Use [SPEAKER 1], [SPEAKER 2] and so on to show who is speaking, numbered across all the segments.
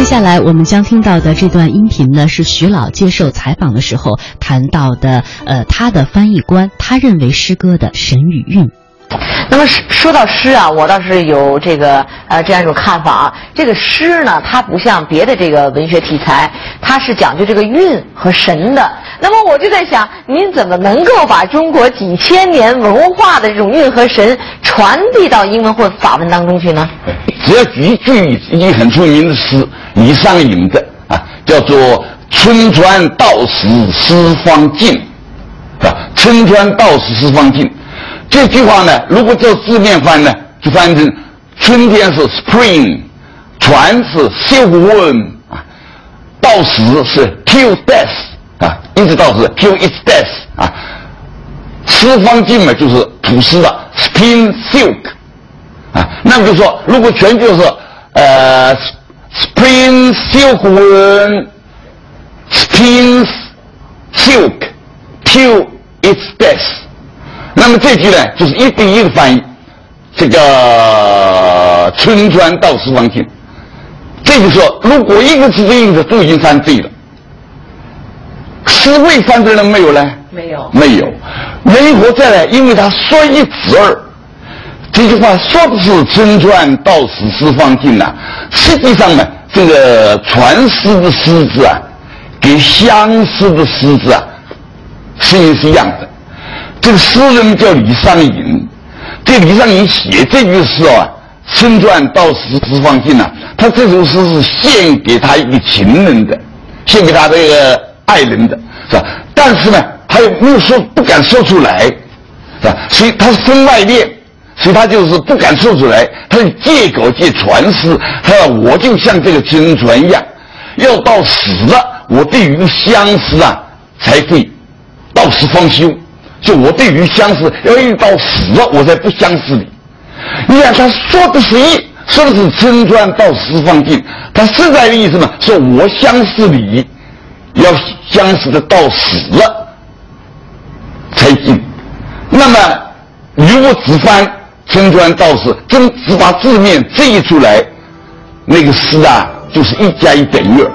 [SPEAKER 1] 接下来我们将听到的这段音频呢，是徐老接受采访的时候谈到的，呃，他的翻译官，他认为诗歌的神与韵。
[SPEAKER 2] 那么说到诗啊，我倒是有这个呃这样一种看法啊。这个诗呢，它不像别的这个文学题材，它是讲究这个韵和神的。那么我就在想，您怎么能够把中国几千年文化的这种韵和神传递到英文或法文当中去呢？
[SPEAKER 3] 只要举一句一句很出名的诗，李商隐的啊，叫做“春川道死丝方尽”，啊，“春川道死丝方尽”。这句话呢，如果做字面翻呢，就翻成春天是 spring，船是 silk worm 啊，到死是 till death 啊，一直到死 till its death 啊，丝方尽嘛就是吐丝的 spin silk 啊，那么就说如果全就是呃 spring silk worm，spins silk till its death。那么这句呢，就是一对一的翻译，这个“春川到四方尽”，这就说，如果一个字一个字都已经翻对了，诗未翻对了没有呢？
[SPEAKER 2] 没有，
[SPEAKER 3] 没有。为何再来？因为他说一字儿，这句话说的是“春川到死四方尽”呐。实际上呢，这个传诗的诗字啊，跟相思的诗字啊，声音是一样的。这个诗人叫李商隐，这李商隐写这句诗啊，“春川到死丝方尽”呐，他这首诗是献给他一个情人的，献给他这个爱人的，是吧？但是呢，他又没有说，不敢说出来，是吧？所以他是身外恋，所以他就是不敢说出来，他就借口借传诗，他说我就像这个真传一样，要到死了，我对于相思啊，才会到死方休。就我对于相思，要遇到死了，我才不相思你。你看他说的是一，说的是春川到死方尽，他实在的意思呢，说我相思你，要相思的到死了才尽。那么如果只翻春川到死，真只把字面这一出来，那个诗啊，就是一加一等于二。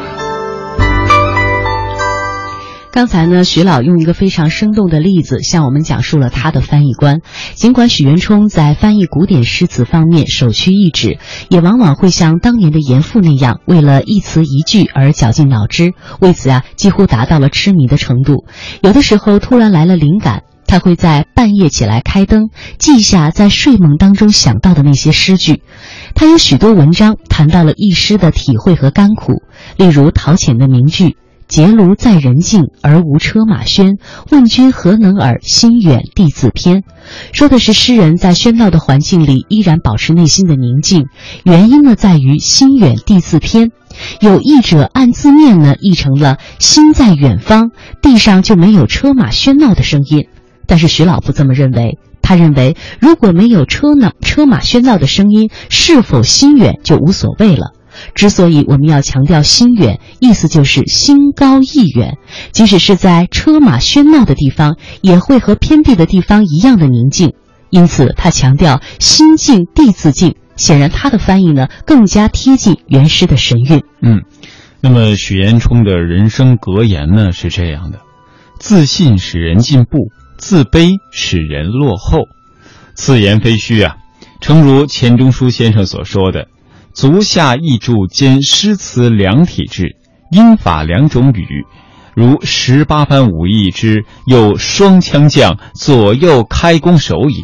[SPEAKER 1] 刚才呢，徐老用一个非常生动的例子向我们讲述了他的翻译观。尽管许渊冲在翻译古典诗词方面首屈一指，也往往会像当年的严复那样，为了一词一句而绞尽脑汁，为此啊，几乎达到了痴迷的程度。有的时候突然来了灵感，他会在半夜起来开灯，记下在睡梦当中想到的那些诗句。他有许多文章谈到了一诗的体会和甘苦，例如陶潜的名句。结庐在人境而无车马喧，问君何能尔？心远地自偏。说的是诗人在喧闹的环境里依然保持内心的宁静，原因呢在于心远地自偏。有译者按字面呢译成了心在远方，地上就没有车马喧闹的声音。但是徐老不这么认为，他认为如果没有车闹车马喧闹的声音，是否心远就无所谓了。之所以我们要强调心远，意思就是心高意远，即使是在车马喧闹的地方，也会和偏僻的地方一样的宁静。因此，他强调心静地自静。显然，他的翻译呢更加贴近原诗的神韵。
[SPEAKER 4] 嗯，那么许渊冲的人生格言呢是这样的：自信使人进步，自卑使人落后。此言非虚啊，诚如钱钟书先生所说的。足下译注兼诗词两体制，音法两种语，如十八般武艺之有双枪将，左右开弓手矣。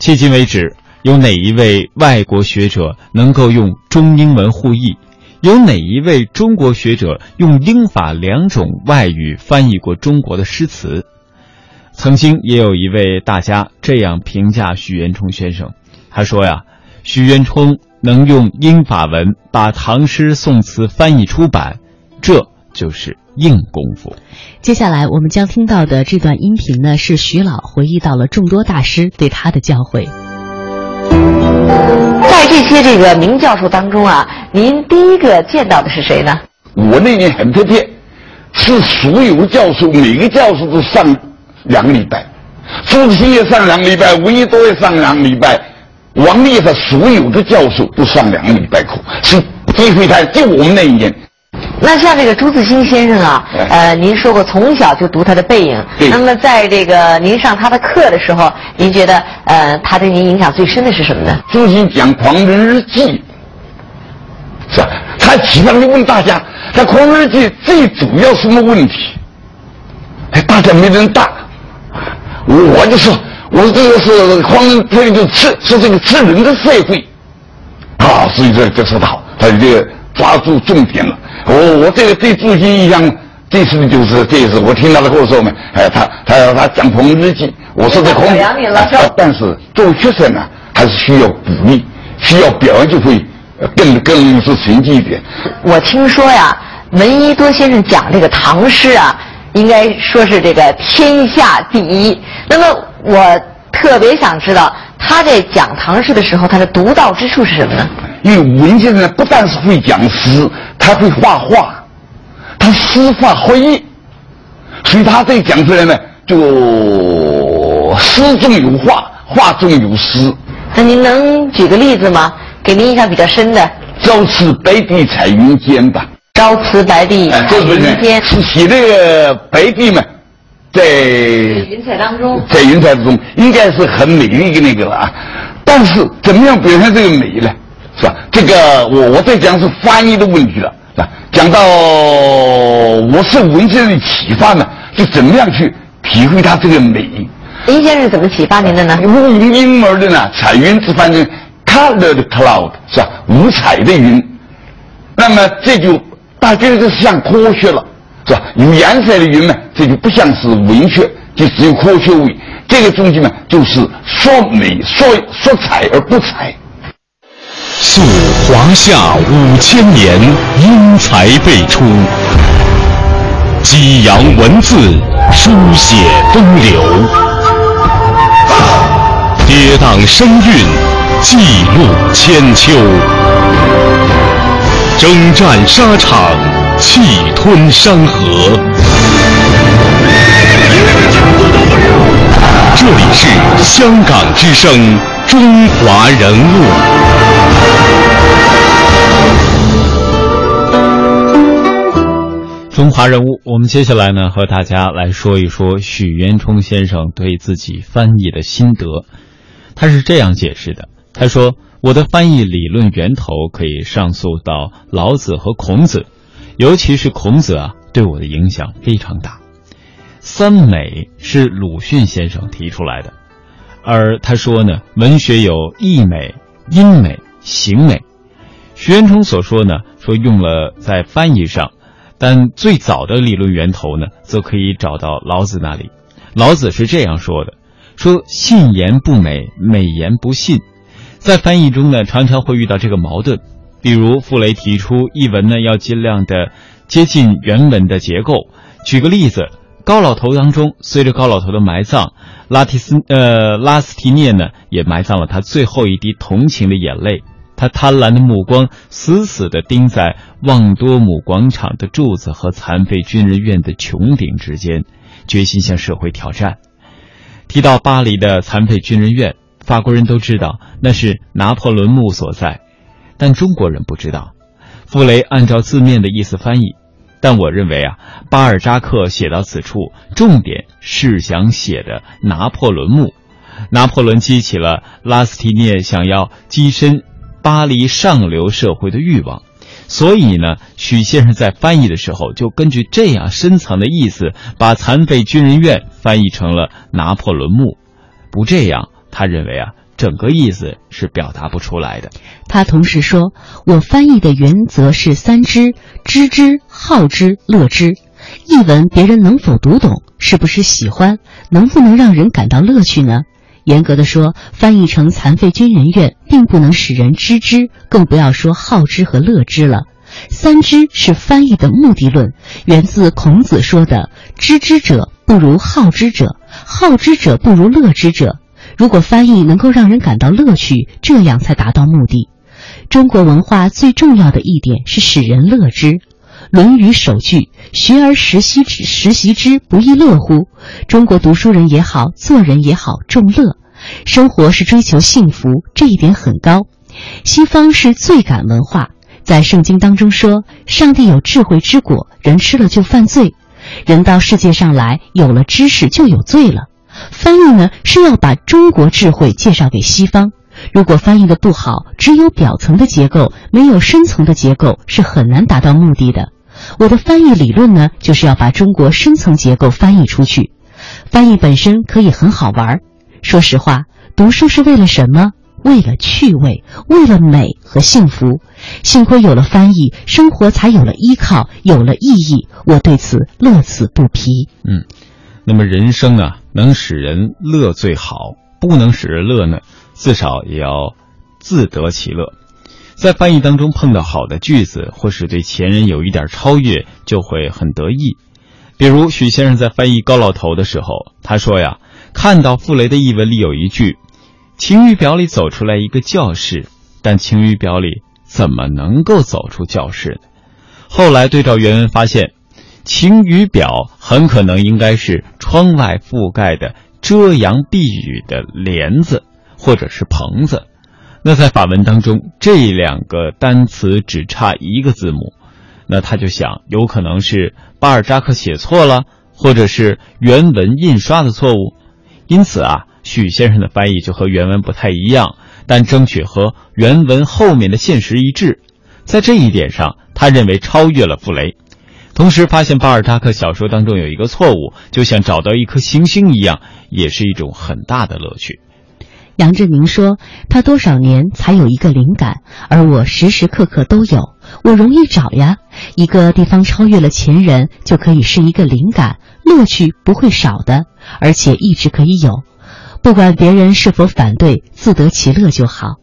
[SPEAKER 4] 迄今为止，有哪一位外国学者能够用中英文互译？有哪一位中国学者用英法两种外语翻译过中国的诗词？曾经也有一位大家这样评价许渊冲先生，他说呀，许渊冲。能用英法文把唐诗宋词翻译出版，这就是硬功夫。
[SPEAKER 1] 接下来我们将听到的这段音频呢，是徐老回忆到了众多大师对他的教诲。
[SPEAKER 2] 在这些这个名教授当中啊，您第一个见到的是谁呢？
[SPEAKER 3] 我那年很特别，是所有教授每个教授都上两个礼拜，朱自清也上两个礼拜，闻一多也上两个礼拜。王立他所有的教授都上两个礼拜课，是不体会它就我们那一年。
[SPEAKER 2] 那像这个朱自清先生啊，呃，您说过从小就读他的背影。那么在这个您上他的课的时候，您觉得呃，他对您影响最深的是什么呢？
[SPEAKER 3] 朱自清讲《狂人日记》，是吧？他基本上问大家，在《狂人日记》最主要什么问题？哎，大家没人答。我就说，我说这个是狂人，这个吃是这个吃人的社会。啊，所以这这说的好，他这个抓住重点了。我我这个对朱熹印象最深的就是这一次，我听他的跟我说嘛，哎，他他他讲《狂人日记》，我说这《狂人》，但是作为学生呢，还是需要鼓励，需要表扬，就会更更是成绩一点。
[SPEAKER 2] 我听说呀，闻一多先生讲这个唐诗啊，应该说是这个天下第一。那么我特别想知道。他在讲唐诗的时候，他的独到之处是什么呢？
[SPEAKER 3] 因为文先生不但是会讲诗，他会画画，他诗画合一，所以他这讲出来呢，就诗中有画，画中有诗。
[SPEAKER 2] 那您能举个例子吗？给您印象比较深的。
[SPEAKER 3] 朝辞白帝彩云间吧。
[SPEAKER 2] 朝辞白帝彩云间。
[SPEAKER 3] 是写那个白帝嘛？在
[SPEAKER 2] 云彩当中，
[SPEAKER 3] 在云彩之中，应该是很美丽的那个了啊。但是怎么样表现这个美呢？是吧？这个我我在讲是翻译的问题了，是吧？讲到我受文先生的启发呢，就怎么样去体会它这个美。
[SPEAKER 2] 林先生怎么启发您的呢？
[SPEAKER 3] 用英文的呢，彩云之翻成 colored cloud，是吧？五彩的云。那么这就大概是像科学了。是吧？有颜色的云呢，这就不像是文学，就只有科学味。这个东西呢，就是说美、说说彩而不彩。
[SPEAKER 5] 溯华夏五千年，英才辈出；激扬文字，书写风流；跌宕声韵，记录千秋；征战沙场。气吞山河。这里是香港之声，中华人物。
[SPEAKER 4] 中华人物，我们接下来呢，和大家来说一说许渊冲先生对自己翻译的心得。他是这样解释的：他说，我的翻译理论源头可以上溯到老子和孔子。尤其是孔子啊，对我的影响非常大。三美是鲁迅先生提出来的，而他说呢，文学有意美、音美、形美。徐渊冲所说呢，说用了在翻译上，但最早的理论源头呢，则可以找到老子那里。老子是这样说的：说信言不美，美言不信。在翻译中呢，常常会遇到这个矛盾。比如傅雷提出译文呢要尽量的接近原文的结构。举个例子，《高老头》当中，随着高老头的埋葬，拉提斯呃拉斯提涅呢也埋葬了他最后一滴同情的眼泪。他贪婪的目光死死地盯在旺多姆广场的柱子和残废军人院的穹顶之间，决心向社会挑战。提到巴黎的残废军人院，法国人都知道那是拿破仑墓所在。但中国人不知道，傅雷按照字面的意思翻译，但我认为啊，巴尔扎克写到此处，重点是想写的拿破仑墓。拿破仑激起了拉斯提涅想要跻身巴黎上流社会的欲望，所以呢，许先生在翻译的时候就根据这样深层的意思，把残废军人院翻译成了拿破仑墓。不这样，他认为啊。整个意思是表达不出来的。
[SPEAKER 1] 他同时说：“我翻译的原则是三知：知之、好之、乐之。译文别人能否读懂，是不是喜欢，能不能让人感到乐趣呢？严格的说，翻译成残废军人院，并不能使人知之，更不要说好之和乐之了。三知是翻译的目的论，源自孔子说的：‘知之者不如好之者，好之者不如乐之者。’”如果翻译能够让人感到乐趣，这样才达到目的。中国文化最重要的一点是使人乐之，《论语》首句“学而时习之，时习之，不亦乐乎？”中国读书人也好，做人也好，重乐。生活是追求幸福，这一点很高。西方是罪感文化，在圣经当中说，上帝有智慧之果，人吃了就犯罪。人到世界上来，有了知识就有罪了。翻译呢是要把中国智慧介绍给西方。如果翻译的不好，只有表层的结构，没有深层的结构，是很难达到目的的。我的翻译理论呢，就是要把中国深层结构翻译出去。翻译本身可以很好玩儿。说实话，读书是为了什么？为了趣味，为了美和幸福。幸亏有了翻译，生活才有了依靠，有了意义。我对此乐此不疲。
[SPEAKER 4] 嗯，那么人生啊，能使人乐最好，不能使人乐呢，至少也要自得其乐。在翻译当中碰到好的句子，或是对前人有一点超越，就会很得意。比如许先生在翻译高老头的时候，他说呀，看到傅雷的译文里有一句。晴雨表里走出来一个教室，但晴雨表里怎么能够走出教室呢？后来对照原文发现，晴雨表很可能应该是窗外覆盖的遮阳避雨的帘子，或者是棚子。那在法文当中，这两个单词只差一个字母，那他就想，有可能是巴尔扎克写错了，或者是原文印刷的错误。因此啊。许先生的翻译就和原文不太一样，但争取和原文后面的现实一致。在这一点上，他认为超越了傅雷。同时，发现巴尔扎克小说当中有一个错误，就像找到一颗行星一样，也是一种很大的乐趣。
[SPEAKER 1] 杨振宁说：“他多少年才有一个灵感，而我时时刻刻都有。我容易找呀，一个地方超越了前人，就可以是一个灵感，乐趣不会少的，而且一直可以有。”不管别人是否反对，自得其乐就好。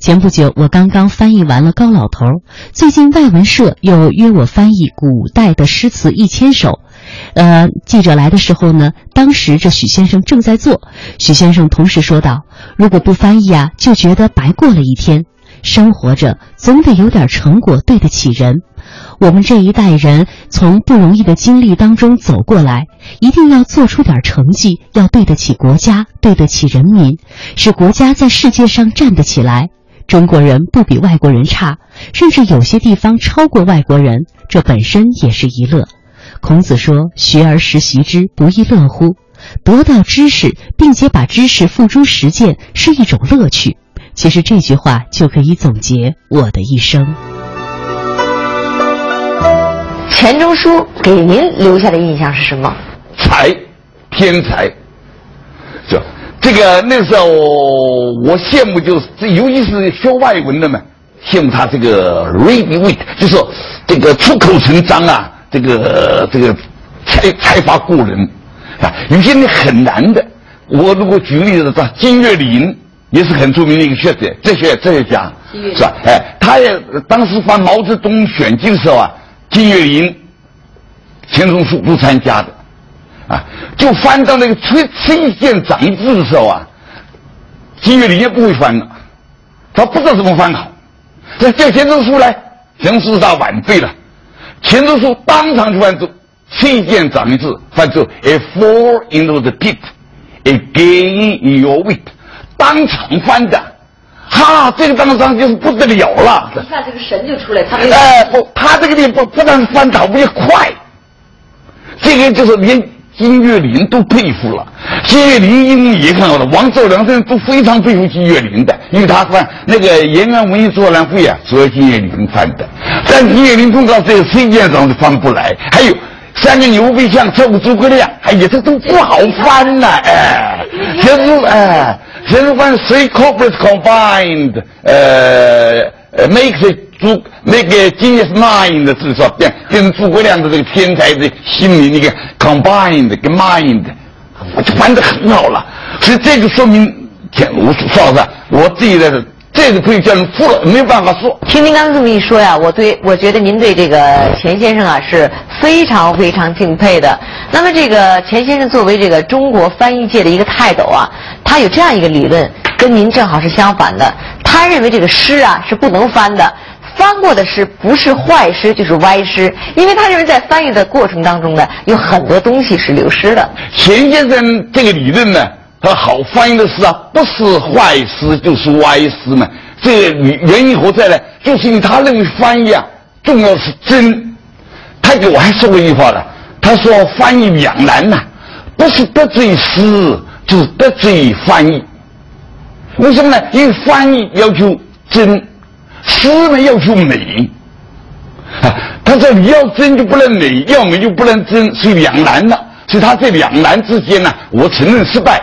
[SPEAKER 1] 前不久，我刚刚翻译完了《高老头》，最近外文社又约我翻译古代的诗词一千首。呃，记者来的时候呢，当时这许先生正在做。许先生同时说道：“如果不翻译啊，就觉得白过了一天。生活着，总得有点成果，对得起人。”我们这一代人从不容易的经历当中走过来，一定要做出点成绩，要对得起国家，对得起人民，使国家在世界上站得起来。中国人不比外国人差，甚至有些地方超过外国人，这本身也是一乐。孔子说：“学而时习之，不亦乐乎？”得到知识，并且把知识付诸实践，是一种乐趣。其实这句话就可以总结我的一生。
[SPEAKER 2] 钱钟书给您留下的印象是什么？
[SPEAKER 3] 才，天才。这这个那时候我羡慕就是这，尤其是学外文的嘛，羡慕他这个 ready wit，就是这个出口成章啊，这个这个才才华过人啊。有些人很难的。我如果举个例子说，金岳霖也是很著名的一个学者，哲学哲学家，是吧？哎，他也当时翻毛泽东选集的时候啊。金岳霖、钱钟书不参加的，啊，就翻到那个崔崔县长字的时候啊，金岳霖也不会翻了，他不知道怎么翻好。这叫钱钟书来，钱钟书是他晚辈了。钱钟书当场就翻出崔县长字，翻出 “a fall into the pit, a gain in your wit”，当场翻的。哈，这个当场就是不得了了。
[SPEAKER 2] 一下这个神就出来，他
[SPEAKER 3] 哎不，他这个地不不但翻倒也快，这个就是连金岳霖都佩服了。金岳霖因为也看到了，王兆良这人都非常佩服金岳霖的，因为他翻那个《延安文艺座谈会》啊，主要金岳霖翻的，但金岳霖碰到这个崔建长是翻不来，还有。三个牛背像凑诸葛亮，哎呀，这都不好翻呐！哎，先是哎，先是翻 three corporates combined，呃呃，make the 诸 make genius mind 是说变变成诸葛亮的这个天才的心灵那个 combined 跟 mind，就翻得很好了。所以这就说明，天，我说实话，我自己的。这个可以叫人服了，没有办法说。
[SPEAKER 2] 听您刚才这么一说呀，我对我觉得您对这个钱先生啊是非常非常敬佩的。那么这个钱先生作为这个中国翻译界的一个泰斗啊，他有这样一个理论，跟您正好是相反的。他认为这个诗啊是不能翻的，翻过的诗不是坏诗就是歪诗，因为他认为在翻译的过程当中呢，有很多东西是流失的。
[SPEAKER 3] 钱先生这个理论呢？他好翻译的诗啊，不是坏诗就是歪诗嘛。这个原因何在呢？就是因为他认为翻译啊，重要是真。他给我还说过一句话了，他说翻译两难呐，不是得罪诗，就是得罪翻译。为什么呢？因为翻译要求真，诗呢要求美。啊，他说你要真就不能美，要美就不能真，是两难了。所以他这两难之间呢，我承认失败，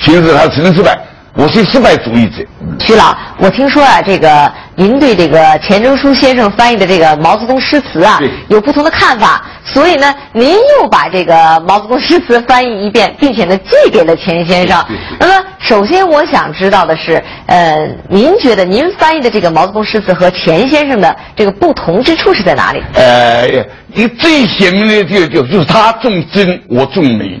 [SPEAKER 3] 其实他承认失败。我是失败主义者。
[SPEAKER 2] 徐老，我听说啊，这个您对这个钱钟书先生翻译的这个毛泽东诗词啊，有不同的看法，所以呢，您又把这个毛泽东诗词翻译一遍，并且呢，寄给了钱先生。那么，首先我想知道的是，呃，您觉得您翻译的这个毛泽东诗词和钱先生的这个不同之处是在哪里？
[SPEAKER 3] 呃，一个最显明的就就就是他重真，我重美。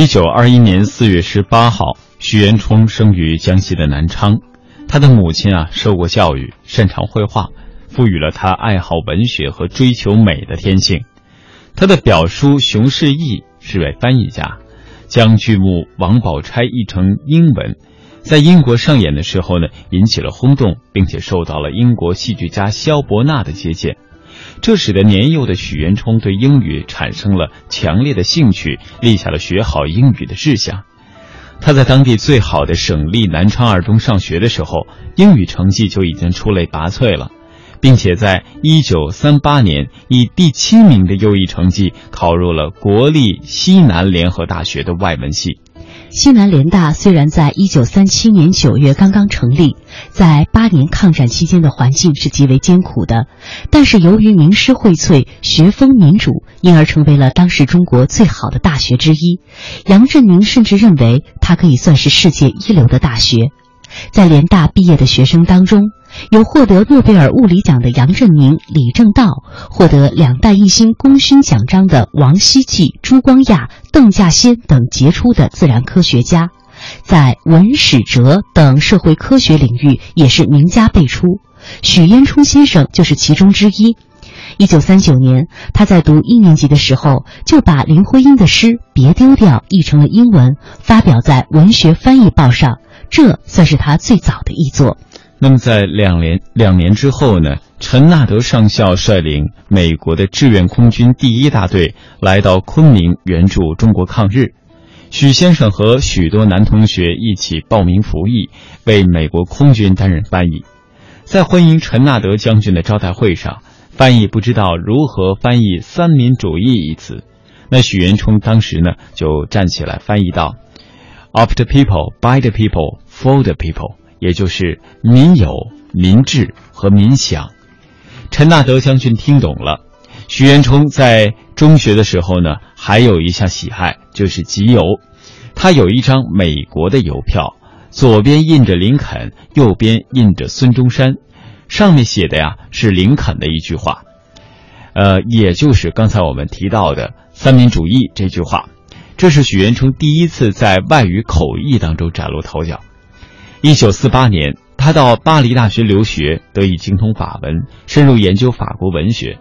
[SPEAKER 4] 一九二一年四月十八号，徐元冲生于江西的南昌。他的母亲啊，受过教育，擅长绘画，赋予了他爱好文学和追求美的天性。他的表叔熊世义是位翻译家，将剧目《王宝钗》译成英文，在英国上演的时候呢，引起了轰动，并且受到了英国戏剧家萧伯纳的接见。这使得年幼的许渊冲对英语产生了强烈的兴趣，立下了学好英语的志向。他在当地最好的省立南昌二中上学的时候，英语成绩就已经出类拔萃了，并且在一九三八年以第七名的优异成绩考入了国立西南联合大学的外文系。
[SPEAKER 1] 西南联大虽然在一九三七年九月刚刚成立，在八年抗战期间的环境是极为艰苦的，但是由于名师荟萃、学风民主，因而成为了当时中国最好的大学之一。杨振宁甚至认为它可以算是世界一流的大学。在联大毕业的学生当中，有获得诺贝尔物理奖的杨振宁、李政道，获得两弹一星功勋奖章的王希季、朱光亚、邓稼先等杰出的自然科学家，在文史哲等社会科学领域也是名家辈出。许渊冲先生就是其中之一。一九三九年，他在读一年级的时候，就把林徽因的诗《别丢掉》译成了英文，发表在《文学翻译报》上。这算是他最早的译作。
[SPEAKER 4] 那么，在两年两年之后呢？陈纳德上校率领美国的志愿空军第一大队来到昆明援助中国抗日。许先生和许多男同学一起报名服役，为美国空军担任翻译。在欢迎陈纳德将军的招待会上，翻译不知道如何翻译“三民主义”一词。那许渊冲当时呢，就站起来翻译道。Of the people, by the people, for the people，也就是民有、民治和民享。陈纳德将军听懂了。徐元冲在中学的时候呢，还有一项喜爱就是集邮。他有一张美国的邮票，左边印着林肯，右边印着孙中山，上面写的呀是林肯的一句话，呃，也就是刚才我们提到的三民主义这句话。这是许渊冲第一次在外语口译当中崭露头角。一九四八年，他到巴黎大学留学，得以精通法文，深入研究法国文学。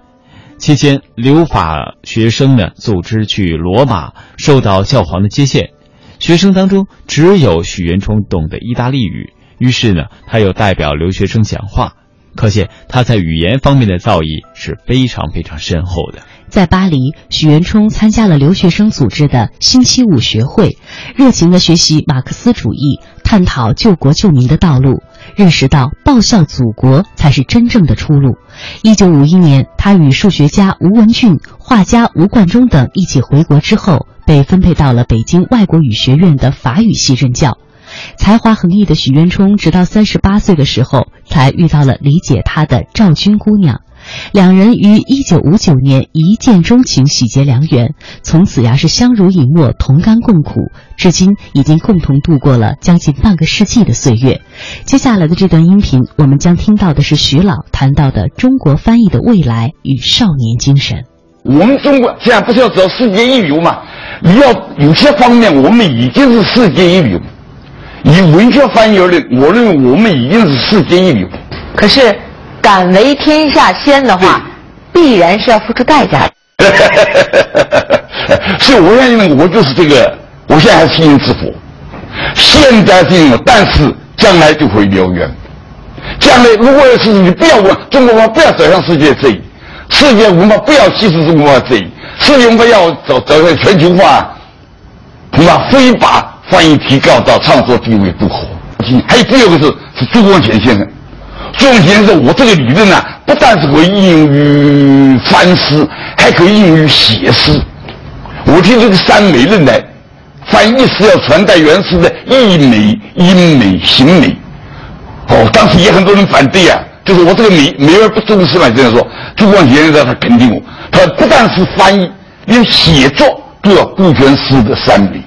[SPEAKER 4] 期间，留法学生呢组织去罗马，受到教皇的接见。学生当中只有许渊冲懂得意大利语，于是呢，他又代表留学生讲话。可见他在语言方面的造诣是非常非常深厚的。
[SPEAKER 1] 在巴黎，许渊冲参加了留学生组织的星期五学会，热情地学习马克思主义，探讨救国救民的道路，认识到报效祖国才是真正的出路。一九五一年，他与数学家吴文俊、画家吴冠中等一起回国之后，被分配到了北京外国语学院的法语系任教。才华横溢的许渊冲，直到三十八岁的时候，才遇到了理解他的赵军姑娘。两人于一九五九年一见钟情，喜结良缘，从此呀是相濡以沫，同甘共苦，至今已经共同度过了将近半个世纪的岁月。接下来的这段音频，我们将听到的是徐老谈到的中国翻译的未来与少年精神。
[SPEAKER 3] 我们中国现在不是要走世界一流嘛？你要有些方面，我们已经是世界一流。以文学翻译而论，我认为我们已经是世界一流。
[SPEAKER 2] 可是，敢为天下先的话，必然是要付出代价的。
[SPEAKER 3] 所以我相信，我就是这个，我现在还是因之佛。现在这种，但是将来就会燎原。将来如果是你不要问中国文化不要走向世界这一，世界文化不要稀释中国文化这一，世界文化要走走向全球化，恐怕非把翻译提高到创作地位不可。还有第二个是是朱光潜先生，朱光潜先生，我这个理论呢，不但是可以应用于翻诗，还可以应用于写诗。我听这个三美论呢，翻译是要传达原诗的意美、音美、形美。哦，当时也很多人反对啊，就是我这个美美而不忠实嘛，这样说。朱光潜先生他肯定我，他不但是翻译，连写作都要顾全诗的三美。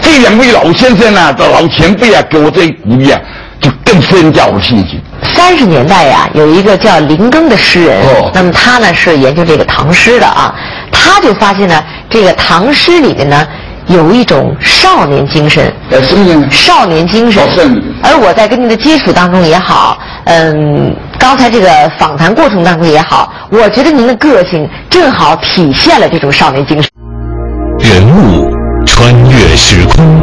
[SPEAKER 3] 这两位老先生呢，的老前辈啊，给我这一鼓励啊，就更增加我戏剧。
[SPEAKER 2] 三十年代呀，有一个叫林庚的诗人，
[SPEAKER 3] 哦
[SPEAKER 2] 那么他呢是研究这个唐诗的啊，他就发现呢，这个唐诗里面呢有一种少年精神，
[SPEAKER 3] 呃，什么呢？
[SPEAKER 2] 少年精神。而我在跟您的接触当中也好，嗯，刚才这个访谈过程当中也好，我觉得您的个性正好体现了这种少年精神。
[SPEAKER 5] 人物穿越时空，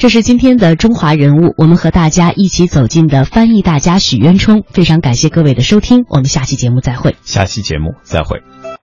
[SPEAKER 1] 这是今天的中华人物，我们和大家一起走进的翻译大家许渊冲。非常感谢各位的收听，我们下期节目再会。
[SPEAKER 4] 下期节目再会。